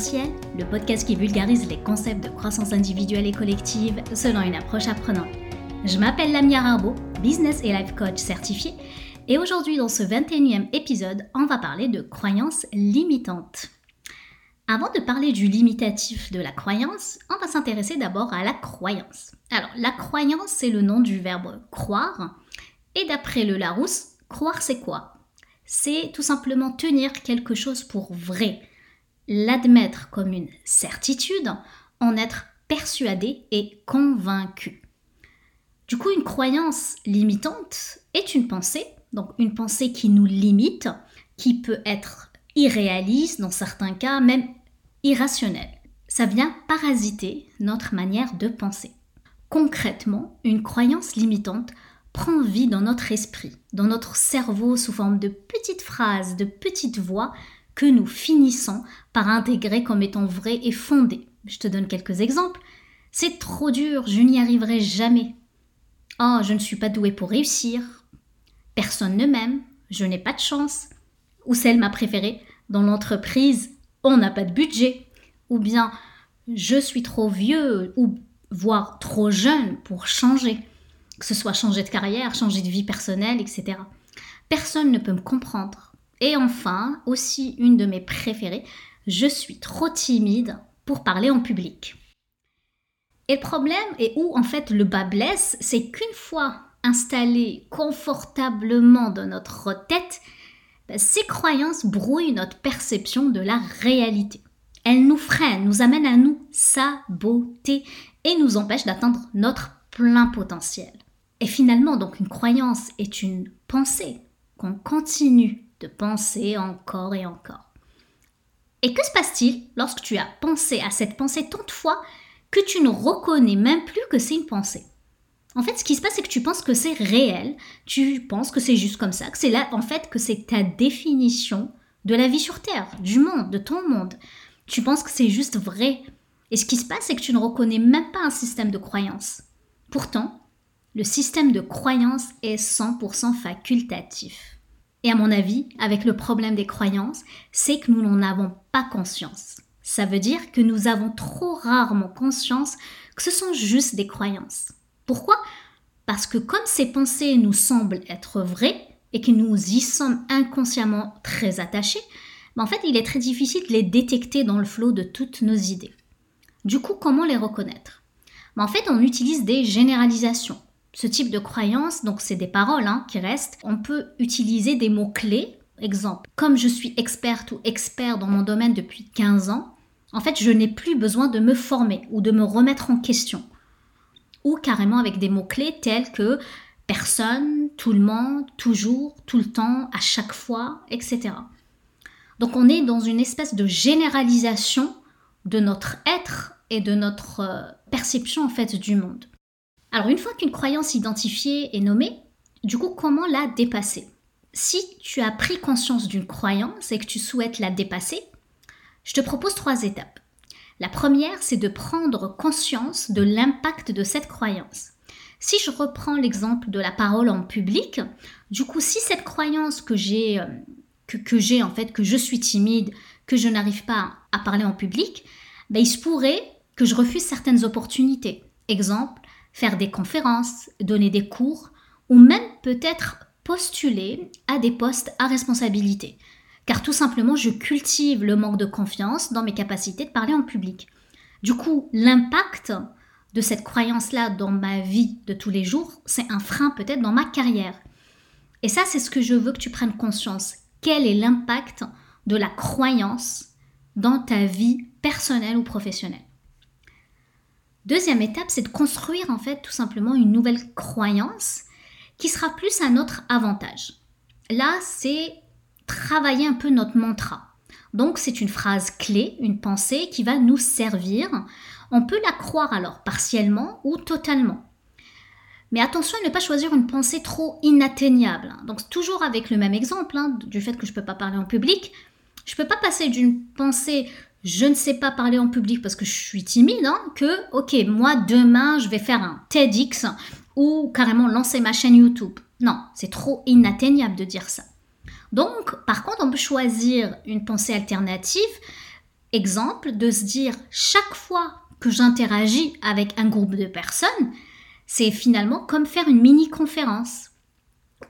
Le podcast qui vulgarise les concepts de croissance individuelle et collective selon une approche apprenante. Je m'appelle Lamia Arbo, business et life coach certifié, et aujourd'hui dans ce 21e épisode, on va parler de croyances limitantes. Avant de parler du limitatif de la croyance, on va s'intéresser d'abord à la croyance. Alors, la croyance, c'est le nom du verbe croire, et d'après le Larousse, croire c'est quoi? C'est tout simplement tenir quelque chose pour vrai, l'admettre comme une certitude, en être persuadé et convaincu. Du coup, une croyance limitante est une pensée, donc une pensée qui nous limite, qui peut être irréaliste dans certains cas, même irrationnelle. Ça vient parasiter notre manière de penser. Concrètement, une croyance limitante prend vie dans notre esprit, dans notre cerveau sous forme de petites phrases, de petites voix que nous finissons par intégrer comme étant vraies et fondées. Je te donne quelques exemples. C'est trop dur, je n'y arriverai jamais. Oh, je ne suis pas douée pour réussir. Personne ne m'aime, je n'ai pas de chance. Ou celle ma préférée, dans l'entreprise, on n'a pas de budget. Ou bien, je suis trop vieux ou voire trop jeune pour changer. Que ce soit changer de carrière, changer de vie personnelle, etc. Personne ne peut me comprendre. Et enfin, aussi une de mes préférées, je suis trop timide pour parler en public. Et le problème, et où en fait le bas blesse, c'est qu'une fois installé confortablement dans notre tête, ben, ces croyances brouillent notre perception de la réalité. Elles nous freinent, nous amènent à nous saboter et nous empêchent d'atteindre notre plein potentiel. Et finalement, donc une croyance est une pensée qu'on continue de penser encore et encore. Et que se passe-t-il lorsque tu as pensé à cette pensée tant de fois que tu ne reconnais même plus que c'est une pensée? En fait, ce qui se passe, c'est que tu penses que c'est réel, tu penses que c'est juste comme ça, que c'est là, en fait, que c'est ta définition de la vie sur Terre, du monde, de ton monde. Tu penses que c'est juste vrai. Et ce qui se passe, c'est que tu ne reconnais même pas un système de croyance. Pourtant, le système de croyance est 100% facultatif. Et à mon avis, avec le problème des croyances, c'est que nous n'en avons pas conscience. Ça veut dire que nous avons trop rarement conscience que ce sont juste des croyances. Pourquoi? Parce que comme ces pensées nous semblent être vraies et que nous y sommes inconsciemment très attachés, ben en fait, il est très difficile de les détecter dans le flot de toutes nos idées. Du coup, comment les reconnaître? Ben En fait, on utilise des généralisations ce type de croyance, donc c'est des paroles hein, qui restent, on peut utiliser des mots-clés. Exemple, comme je suis experte ou expert dans mon domaine depuis 15 ans, en fait, je n'ai plus besoin de me former ou de me remettre en question. Ou carrément avec des mots-clés tels que personne, tout le monde, toujours, tout le temps, à chaque fois, etc. Donc on est dans une espèce de généralisation de notre être et de notre euh, perception en fait du monde. Alors une fois qu'une croyance identifiée est nommée, du coup comment la dépasser? Si tu as pris conscience d'une croyance et que tu souhaites la dépasser, je te propose trois étapes. La première, c'est de prendre conscience de l'impact de cette croyance. Si je reprends l'exemple de la parole en public, du coup, si cette croyance que j'ai, euh, que, j'ai en fait, que je suis timide, que je n'arrive pas à parler en public, ben, il se pourrait que je refuse certaines opportunités. Exemple, faire des conférences, donner des cours ou même peut-être postuler à des postes à responsabilité. Car tout simplement, je cultive le manque de confiance dans mes capacités de parler en public. Du coup, l'impact de cette croyance-là dans ma vie de tous les jours, c'est un frein peut-être dans ma carrière. Et ça, c'est ce que je veux que tu prennes conscience. Quel est l'impact de la croyance dans ta vie personnelle ou professionnelle? Deuxième étape, c'est de construire en fait tout simplement une nouvelle croyance qui sera plus à notre avantage. Là, c'est travailler un peu notre mantra. Donc c'est une phrase clé, une pensée qui va nous servir. On peut la croire alors partiellement ou totalement. Mais attention à ne pas choisir une pensée trop inatteignable. Donc toujours avec le même exemple hein, du fait que je ne peux pas parler en public, je ne peux pas passer d'une pensée je ne sais pas parler en public parce que je suis timide, hein, que, ok, moi demain je vais faire un TEDx ou carrément lancer ma chaîne YouTube. Non, c'est trop inatteignable de dire ça. Donc, par contre, on peut choisir une pensée alternative exemple de se dire chaque fois que j'interagis avec un groupe de personnes, c'est finalement comme faire une mini-conférence.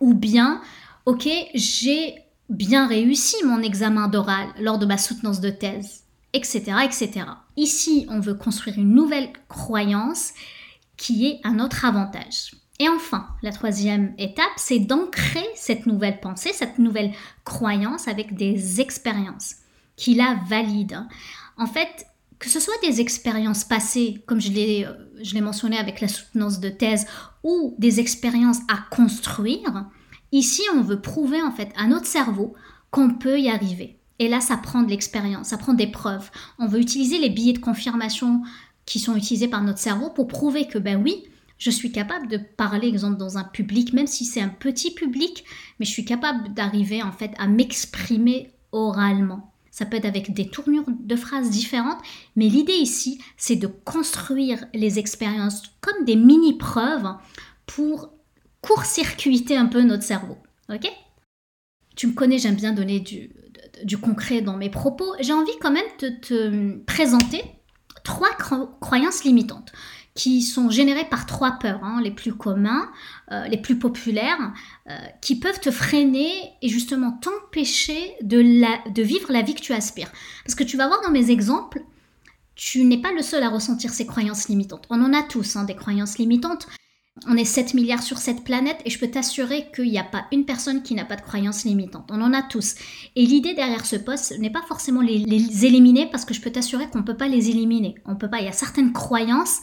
Ou bien, ok, j'ai bien réussi mon examen d'oral lors de ma soutenance de thèse, etc., etc. Ici, on veut construire une nouvelle croyance qui est un autre avantage. Et enfin, la troisième étape, c'est d'ancrer cette nouvelle pensée, cette nouvelle croyance avec des expériences qui la valident. En fait, que ce soit des expériences passées, comme je l'ai, je l'ai mentionné avec la soutenance de thèse, ou des expériences à construire, ici on veut prouver en fait à notre cerveau qu'on peut y arriver. Et là, ça prend de l'expérience, ça prend des preuves. On veut utiliser les billets de confirmation qui sont utilisés par notre cerveau pour prouver que, ben oui, je suis capable de parler, exemple, dans un public, même si c'est un petit public, mais je suis capable d'arriver en fait à m'exprimer oralement. Ça peut être avec des tournures de phrases différentes, mais l'idée ici, c'est de construire les expériences comme des mini-preuves pour court-circuiter un peu notre cerveau. Ok? Tu me connais, j'aime bien donner du, du, concret dans mes propos. J'ai envie quand même de te présenter trois croyances limitantes qui sont générées par trois peurs, hein, les plus communs, euh, les plus populaires, euh, qui peuvent te freiner et justement t'empêcher de, vivre la vie que tu aspires. Parce que tu vas voir dans mes exemples, tu n'es pas le seul à ressentir ces croyances limitantes. On en a tous hein, des croyances limitantes. On est 7 milliards sur cette planète et je peux t'assurer qu'il n'y a pas une personne qui n'a pas de croyances limitantes. On en a tous. Et l'idée derrière ce poste n'est pas forcément les, éliminer parce que je peux t'assurer qu'on ne peut pas les éliminer. On peut pas. Il y a certaines croyances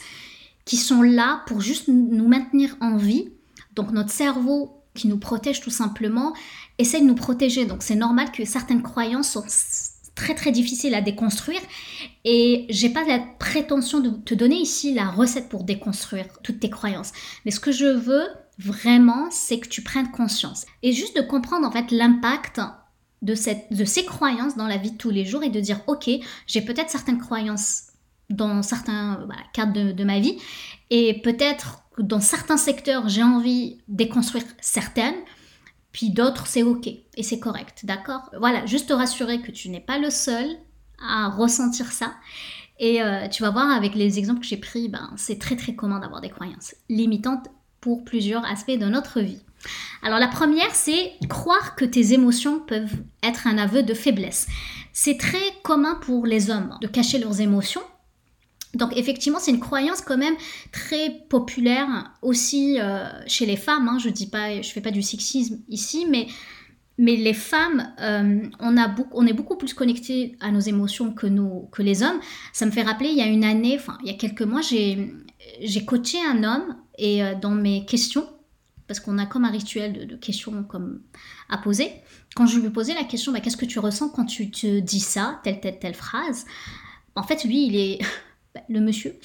qui sont là pour juste nous maintenir en vie. Donc notre cerveau qui nous protège tout simplement essaie de nous protéger. Donc c'est normal que certaines croyances sont très très difficiles à déconstruire et j'ai pas la prétention de te donner ici la recette pour déconstruire toutes tes croyances. Mais ce que je veux vraiment, c'est que tu prennes conscience et juste de comprendre en fait l'impact de, cette, de ces croyances dans la vie de tous les jours et de dire ok, j'ai peut-être certaines croyances dans certains cadres de, ma vie. Et peut-être dans certains secteurs, j'ai envie de déconstruire certaines, puis d'autres, c'est OK et c'est correct, d'accord? Voilà, juste te rassurer que tu n'es pas le seul à ressentir ça. Et euh, tu vas voir avec les exemples que j'ai pris, ben, c'est très très commun d'avoir des croyances limitantes pour plusieurs aspects de notre vie. Alors la première, c'est croire que tes émotions peuvent être un aveu de faiblesse. C'est très commun pour les hommes de cacher leurs émotions donc effectivement, c'est une croyance quand même très populaire aussi euh, chez les femmes. Hein. Je dis pas, je fais pas du sexisme ici, mais mais les femmes, euh, on, a beaucoup, on est beaucoup plus connectés à nos émotions que, nous, que les hommes. Ça me fait rappeler, il y a une année, enfin il y a quelques mois, j'ai coaché un homme et euh, dans mes questions, parce qu'on a comme un rituel de, questions comme à poser, quand je lui posais la question, bah, qu'est-ce que tu ressens quand tu te dis ça, telle, telle, telle phrase? En fait, lui, il est le monsieur,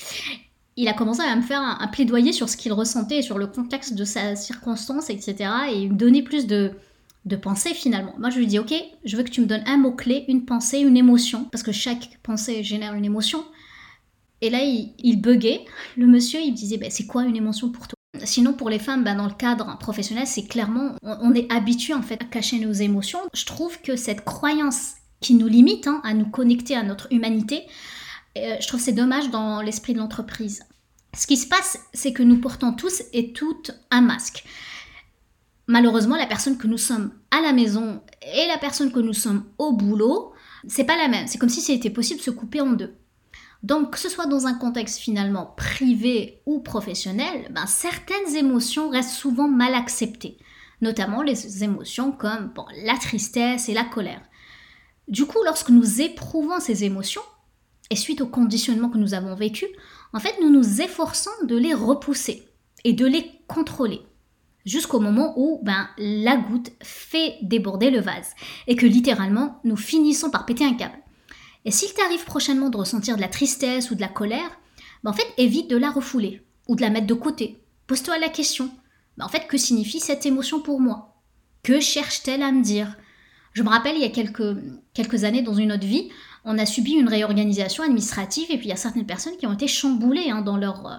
il a commencé à me faire un, plaidoyer sur ce qu'il ressentait, sur le contexte de sa circonstance, etc. Et me donnait plus de, de pensée finalement. Moi, je lui dis, ok, je veux que tu me donnes un mot-clé, une pensée, une émotion, parce que chaque pensée génère une émotion. Et là, il, il buguait. Le monsieur, il me disait, bah, c'est quoi une émotion pour toi? Sinon, pour les femmes, bah, dans le cadre professionnel, c'est clairement, on, est habitué en fait à cacher nos émotions. Je trouve que cette croyance qui nous limite hein, à nous connecter à notre humanité, euh, je trouve c'est dommage dans l'esprit de l'entreprise. Ce qui se passe, c'est que nous portons tous et toutes un masque. Malheureusement, la personne que nous sommes à la maison et la personne que nous sommes au boulot, c'est pas la même. C'est comme si c'était possible de se couper en deux. Donc, que ce soit dans un contexte finalement privé ou professionnel, ben, certaines émotions restent souvent mal acceptées, notamment les émotions comme la tristesse et la colère. Du coup, lorsque nous éprouvons ces émotions, et suite au conditionnement que nous avons vécu, en fait, nous nous efforçons de les repousser et de les contrôler jusqu'au moment où ben, la goutte fait déborder le vase et que littéralement nous finissons par péter un câble. Et s'il t'arrive prochainement de ressentir de la tristesse ou de la colère, ben, en fait évite de la refouler ou de la mettre de côté. Pose-toi la question. Ben, en fait, que signifie cette émotion pour moi? Que cherche-t-elle à me dire? Je me rappelle il y a quelques, quelques années dans une autre vie, on a subi une réorganisation administrative et puis il y a certaines personnes qui ont été chamboulées hein, dans leur euh,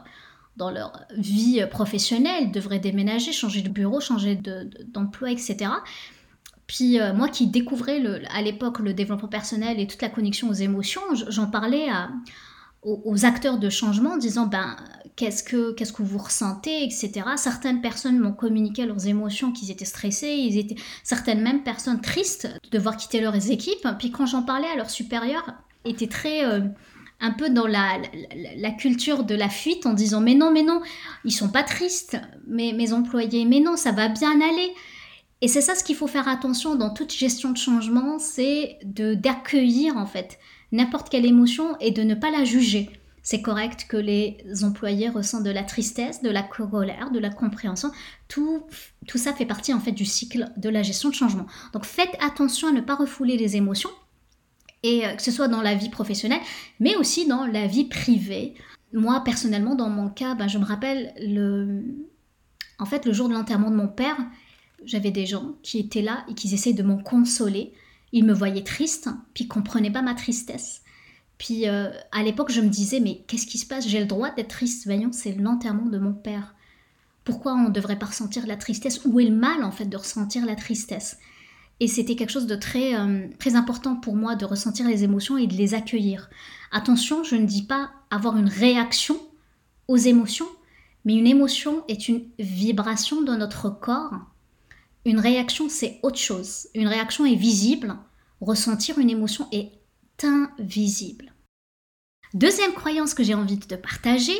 dans leur vie professionnelle, devraient déménager, changer de bureau, changer d'emploi, etc. Puis euh, moi qui découvrais à l'époque le développement personnel et toute la connexion aux émotions, j'en parlais aux, acteurs de changement en disant ben qu'est-ce que qu'est-ce que vous ressentez etc. Certaines personnes m'ont communiqué leurs émotions qu'ils étaient stressés, ils étaient certaines mêmes personnes tristes de devoir quitter leurs équipes. Puis quand j'en parlais à leurs supérieurs, étaient très euh, un peu dans la, la, culture de la fuite en disant mais non mais non ils sont pas tristes mes, mes employés mais non ça va bien aller et c'est ça ce qu'il faut faire attention dans toute gestion de changement, c'est de d'accueillir en fait n'importe quelle émotion et de ne pas la juger. C'est correct que les employés ressentent de la tristesse, de la colère, de la compréhension. Tout, tout ça fait partie en fait du cycle de la gestion de changement. Donc faites attention à ne pas refouler les émotions, et euh, que ce soit dans la vie professionnelle, mais aussi dans la vie privée. Moi personnellement, dans mon cas, ben, je me rappelle le, en fait le jour de l'enterrement de mon père, j'avais des gens qui étaient là et qui essayaient de m'en consoler. Ils me voyaient triste, puis ils comprenaient pas ma tristesse. Puis euh, à l'époque, je me disais, mais qu'est-ce qui se passe? J'ai le droit d'être triste, voyons, c'est l'enterrement de mon père. Pourquoi on ne devrait pas ressentir la tristesse? Où est le mal en fait de ressentir la tristesse? Et c'était quelque chose de très, euh, très important pour moi de ressentir les émotions et de les accueillir. Attention, je ne dis pas avoir une réaction aux émotions, mais une émotion est une vibration dans notre corps une réaction, c'est autre chose. Une réaction est visible. Ressentir une émotion est invisible. Deuxième croyance que j'ai envie de te partager,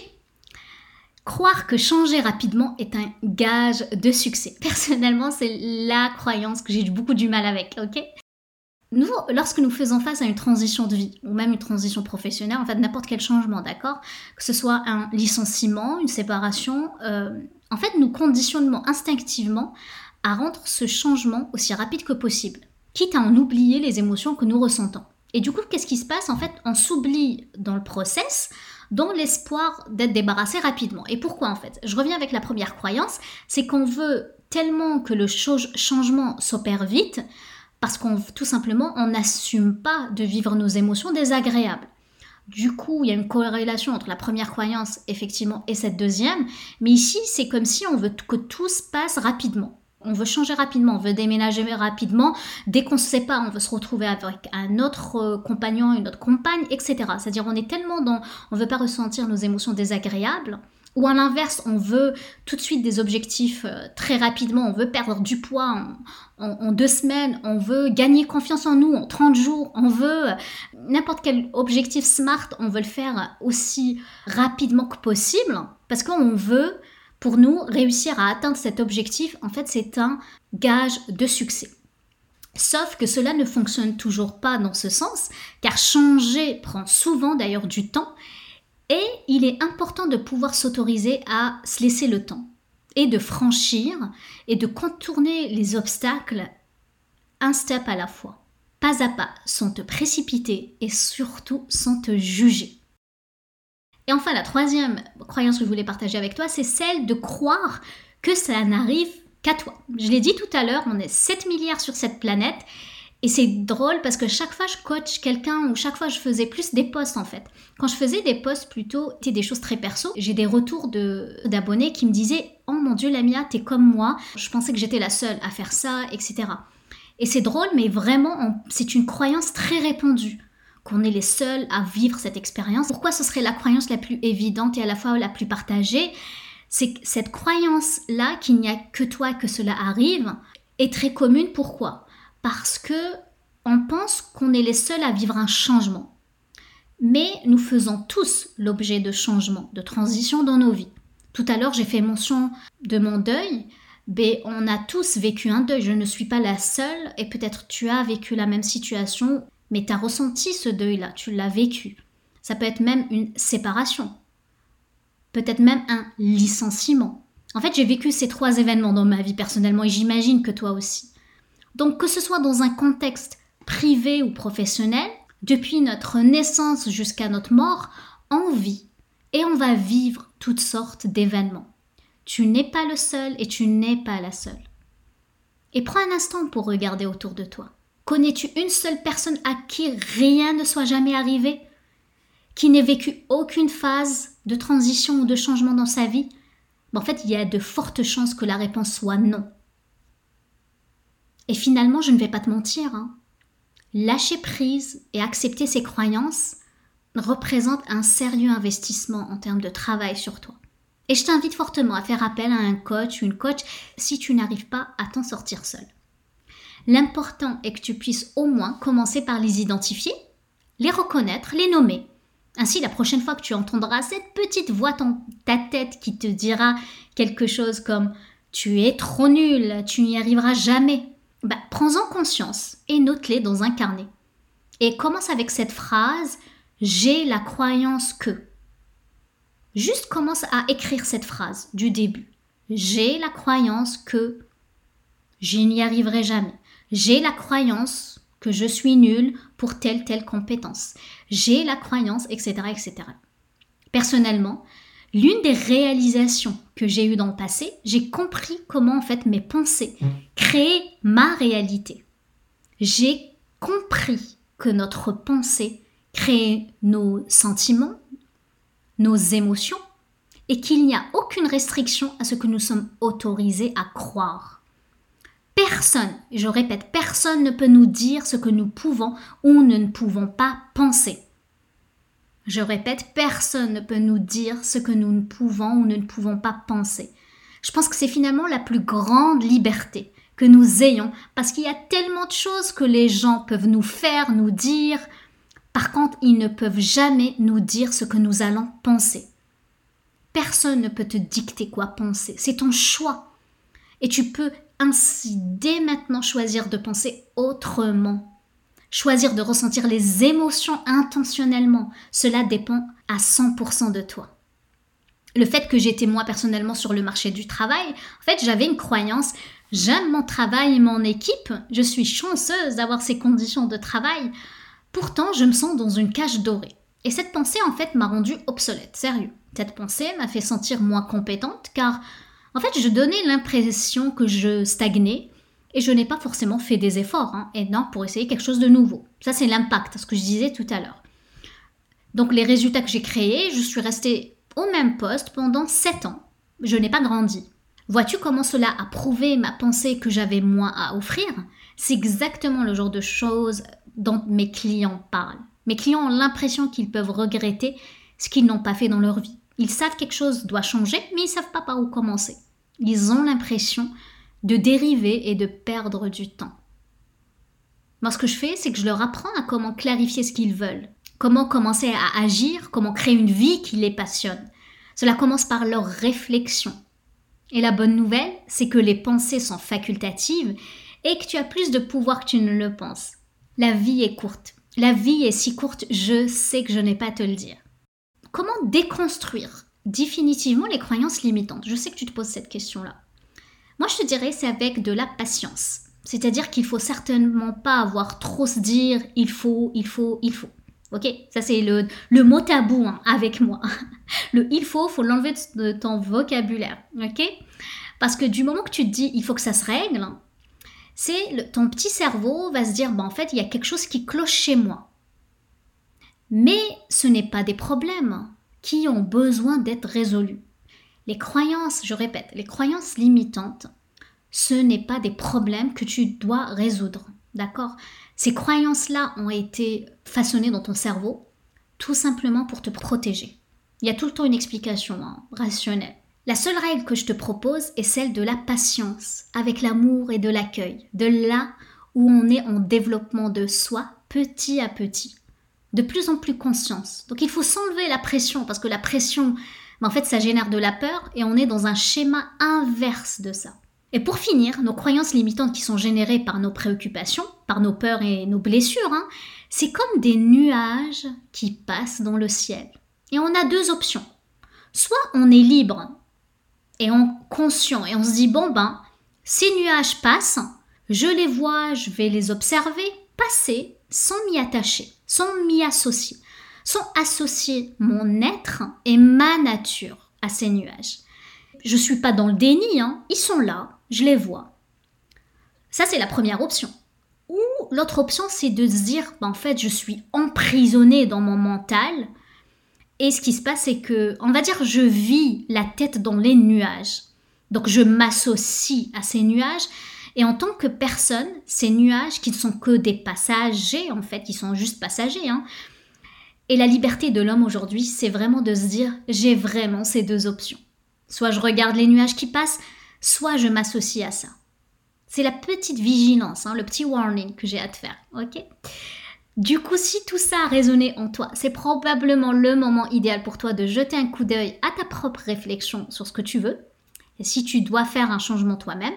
croire que changer rapidement est un gage de succès. Personnellement, c'est la croyance que j'ai beaucoup du mal avec, ok? Nous, lorsque nous faisons face à une transition de vie, ou même une transition professionnelle, en fait n'importe quel changement, d'accord? Que ce soit un licenciement, une séparation, euh, en fait nous conditionnons instinctivement à rendre ce changement aussi rapide que possible, quitte à en oublier les émotions que nous ressentons. Et du coup, qu'est-ce qui se passe En fait, on s'oublie dans le process, dans l'espoir d'être débarrassé rapidement. Et pourquoi en fait? Je reviens avec la première croyance, c'est qu'on veut tellement que le changement s'opère vite, parce qu'on tout simplement, on n'assume pas de vivre nos émotions désagréables. Du coup, il y a une corrélation entre la première croyance, effectivement, et cette deuxième. Mais ici, c'est comme si on veut que tout se passe rapidement on veut changer rapidement, on veut déménager rapidement. Dès qu'on ne sait pas, on veut se retrouver avec un autre euh, compagnon, une autre compagne, etc. C'est-à-dire on est tellement dans, on veut pas ressentir nos émotions désagréables. Ou à l'inverse, on veut tout de suite des objectifs euh, très rapidement, on veut perdre du poids en, deux semaines, on veut gagner confiance en nous en 30 jours, on veut euh, n'importe quel objectif smart, on veut le faire aussi rapidement que possible, parce qu'on veut pour nous, réussir à atteindre cet objectif, en fait, c'est un gage de succès. Sauf que cela ne fonctionne toujours pas dans ce sens, car changer prend souvent d'ailleurs du temps, et il est important de pouvoir s'autoriser à se laisser le temps, et de franchir, et de contourner les obstacles un step à la fois, pas à pas, sans te précipiter, et surtout sans te juger. Et enfin, la troisième croyance que je voulais partager avec toi, c'est celle de croire que ça n'arrive qu'à toi. Je l'ai dit tout à l'heure, on est 7 milliards sur cette planète. Et c'est drôle parce que chaque fois je coach quelqu'un ou chaque fois je faisais plus des posts en fait. Quand je faisais des posts plutôt, c'était des choses très perso, j'ai des retours d'abonnés qui me disaient Oh mon dieu Lamia, t'es comme moi, je pensais que j'étais la seule à faire ça, etc. Et c'est drôle, mais vraiment, c'est une croyance très répandue qu'on est les seuls à vivre cette expérience. Pourquoi ce serait la croyance la plus évidente et à la fois la plus partagée? C'est cette croyance-là qu'il n'y a que toi que cela arrive est très commune. Pourquoi? Parce que on pense qu'on est les seuls à vivre un changement. Mais nous faisons tous l'objet de changements, de transitions dans nos vies. Tout à l'heure, j'ai fait mention de mon deuil. Mais on a tous vécu un deuil. Je ne suis pas la seule et peut-être tu as vécu la même situation mais tu as ressenti ce deuil-là, tu l'as vécu. Ça peut être même une séparation, peut-être même un licenciement. En fait, j'ai vécu ces trois événements dans ma vie personnellement et j'imagine que toi aussi. Donc que ce soit dans un contexte privé ou professionnel, depuis notre naissance jusqu'à notre mort, on vit et on va vivre toutes sortes d'événements. Tu n'es pas le seul et tu n'es pas la seule. Et prends un instant pour regarder autour de toi. Connais-tu une seule personne à qui rien ne soit jamais arrivé Qui n'ait vécu aucune phase de transition ou de changement dans sa vie? En fait, il y a de fortes chances que la réponse soit non. Et finalement, je ne vais pas te mentir, hein. lâcher prise et accepter ses croyances représente un sérieux investissement en termes de travail sur toi. Et je t'invite fortement à faire appel à un coach ou une coach si tu n'arrives pas à t'en sortir seul. L'important est que tu puisses au moins commencer par les identifier, les reconnaître, les nommer. Ainsi, la prochaine fois que tu entendras cette petite voix dans ta tête qui te dira quelque chose comme Tu es trop nul, tu n'y arriveras jamais, bah, prends-en conscience et note-les dans un carnet. Et commence avec cette phrase J'ai la croyance que. Juste commence à écrire cette phrase du début. J'ai la croyance que je n'y arriverai jamais. J'ai la croyance que je suis nul pour telle telle compétence. J'ai la croyance, etc., etc. Personnellement, l'une des réalisations que j'ai eues dans le passé, j'ai compris comment en fait mes pensées créaient ma réalité. J'ai compris que notre pensée crée nos sentiments, nos émotions, et qu'il n'y a aucune restriction à ce que nous sommes autorisés à croire. Personne, je répète, personne ne peut nous dire ce que nous pouvons ou ne pouvons pas penser. Je répète, personne ne peut nous dire ce que nous ne pouvons ou ne pouvons pas penser. Je pense que c'est finalement la plus grande liberté que nous ayons parce qu'il y a tellement de choses que les gens peuvent nous faire, nous dire. Par contre, ils ne peuvent jamais nous dire ce que nous allons penser. Personne ne peut te dicter quoi penser. C'est ton choix. Et tu peux ainsi dès maintenant choisir de penser autrement. Choisir de ressentir les émotions intentionnellement. Cela dépend à 100% de toi. Le fait que j'étais moi personnellement sur le marché du travail, en fait j'avais une croyance, j'aime mon travail et mon équipe, je suis chanceuse d'avoir ces conditions de travail, pourtant je me sens dans une cage dorée. Et cette pensée en fait m'a rendue obsolète, sérieux. Cette pensée m'a fait sentir moins compétente car en fait, je donnais l'impression que je stagnais et je n'ai pas forcément fait des efforts, hein, pour essayer quelque chose de nouveau. Ça, c'est l'impact, ce que je disais tout à l'heure. Donc, les résultats que j'ai créés, je suis restée au même poste pendant 7 ans. Je n'ai pas grandi. Vois-tu comment cela a prouvé ma pensée que j'avais moins à offrir? C'est exactement le genre de choses dont mes clients parlent. Mes clients ont l'impression qu'ils peuvent regretter ce qu'ils n'ont pas fait dans leur vie. Ils savent quelque chose doit changer, mais ils savent pas par où commencer. Ils ont l'impression de dériver et de perdre du temps. Moi, ce que je fais, c'est que je leur apprends à comment clarifier ce qu'ils veulent, comment commencer à agir, comment créer une vie qui les passionne. Cela commence par leur réflexion. Et la bonne nouvelle, c'est que les pensées sont facultatives et que tu as plus de pouvoir que tu ne le penses. La vie est courte. La vie est si courte, je sais que je n'ai pas à te le dire. Comment déconstruire définitivement les croyances limitantes? Je sais que tu te poses cette question-là. Moi, je te dirais, c'est avec de la patience. C'est-à-dire qu'il faut certainement pas avoir trop se dire il faut, il faut, il faut. Ok? Ça, c'est le, le mot tabou hein, avec moi. Le il faut, faut l'enlever de ton vocabulaire. Ok? Parce que du moment que tu te dis il faut que ça se règle, c'est ton petit cerveau va se dire bah, en fait, il y a quelque chose qui cloche chez moi. Mais ce n'est pas des problèmes qui ont besoin d'être résolus. Les croyances, je répète, les croyances limitantes, ce n'est pas des problèmes que tu dois résoudre. D'accord? Ces croyances-là ont été façonnées dans ton cerveau tout simplement pour te protéger. Il y a tout le temps une explication hein, rationnelle. La seule règle que je te propose est celle de la patience, avec l'amour et de l'accueil, de là où on est en développement de soi petit à petit de plus en plus conscience. Donc il faut s'enlever la pression, parce que la pression, ben, en fait, ça génère de la peur, et on est dans un schéma inverse de ça. Et pour finir, nos croyances limitantes qui sont générées par nos préoccupations, par nos peurs et nos blessures, hein, c'est comme des nuages qui passent dans le ciel. Et on a deux options. Soit on est libre et on conscient et on se dit bon ben ces nuages passent, je les vois, je vais les observer passer sans m'y attacher sans m'y associer, sans associer mon être et ma nature à ces nuages. Je ne suis pas dans le déni, hein. ils sont là, je les vois. Ça, c'est la première option. Ou l'autre option, c'est de se dire, bah, en fait, je suis emprisonné dans mon mental. Et ce qui se passe, c'est que, on va dire, je vis la tête dans les nuages. Donc, je m'associe à ces nuages Et en tant que personne, ces nuages qui ne sont que des passagers, en fait, qui sont juste passagers, hein, et la liberté de l'homme aujourd'hui, c'est vraiment de se dire, j'ai vraiment ces deux options. Soit je regarde les nuages qui passent, soit je m'associe à ça. C'est la petite vigilance, hein, le petit warning que j'ai à te faire, ok? Du coup, si tout ça a résonné en toi, c'est probablement le moment idéal pour toi de jeter un coup d'œil à ta propre réflexion sur ce que tu veux. Et si tu dois faire un changement toi-même,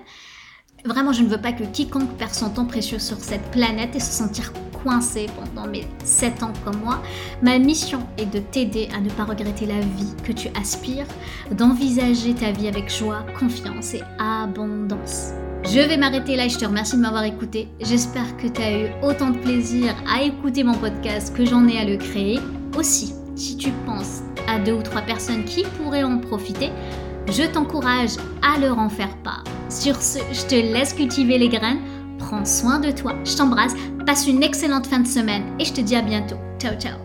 Vraiment, je ne veux pas que quiconque perde son temps précieux sur cette planète et se sentir coincé pendant mes 7 ans comme moi. Ma mission est de t'aider à ne pas regretter la vie que tu aspires, d'envisager ta vie avec joie, confiance et abondance. Je vais m'arrêter là et je te remercie de m'avoir écouté. J'espère que tu as eu autant de plaisir à écouter mon podcast que j'en ai à le créer. Aussi, si tu penses à deux ou trois personnes qui pourraient en profiter, je t'encourage à leur en faire part. Sur ce, je te laisse cultiver les graines. Prends soin de toi. Je t'embrasse. Passe une excellente fin de semaine et je te dis à bientôt. Ciao ciao.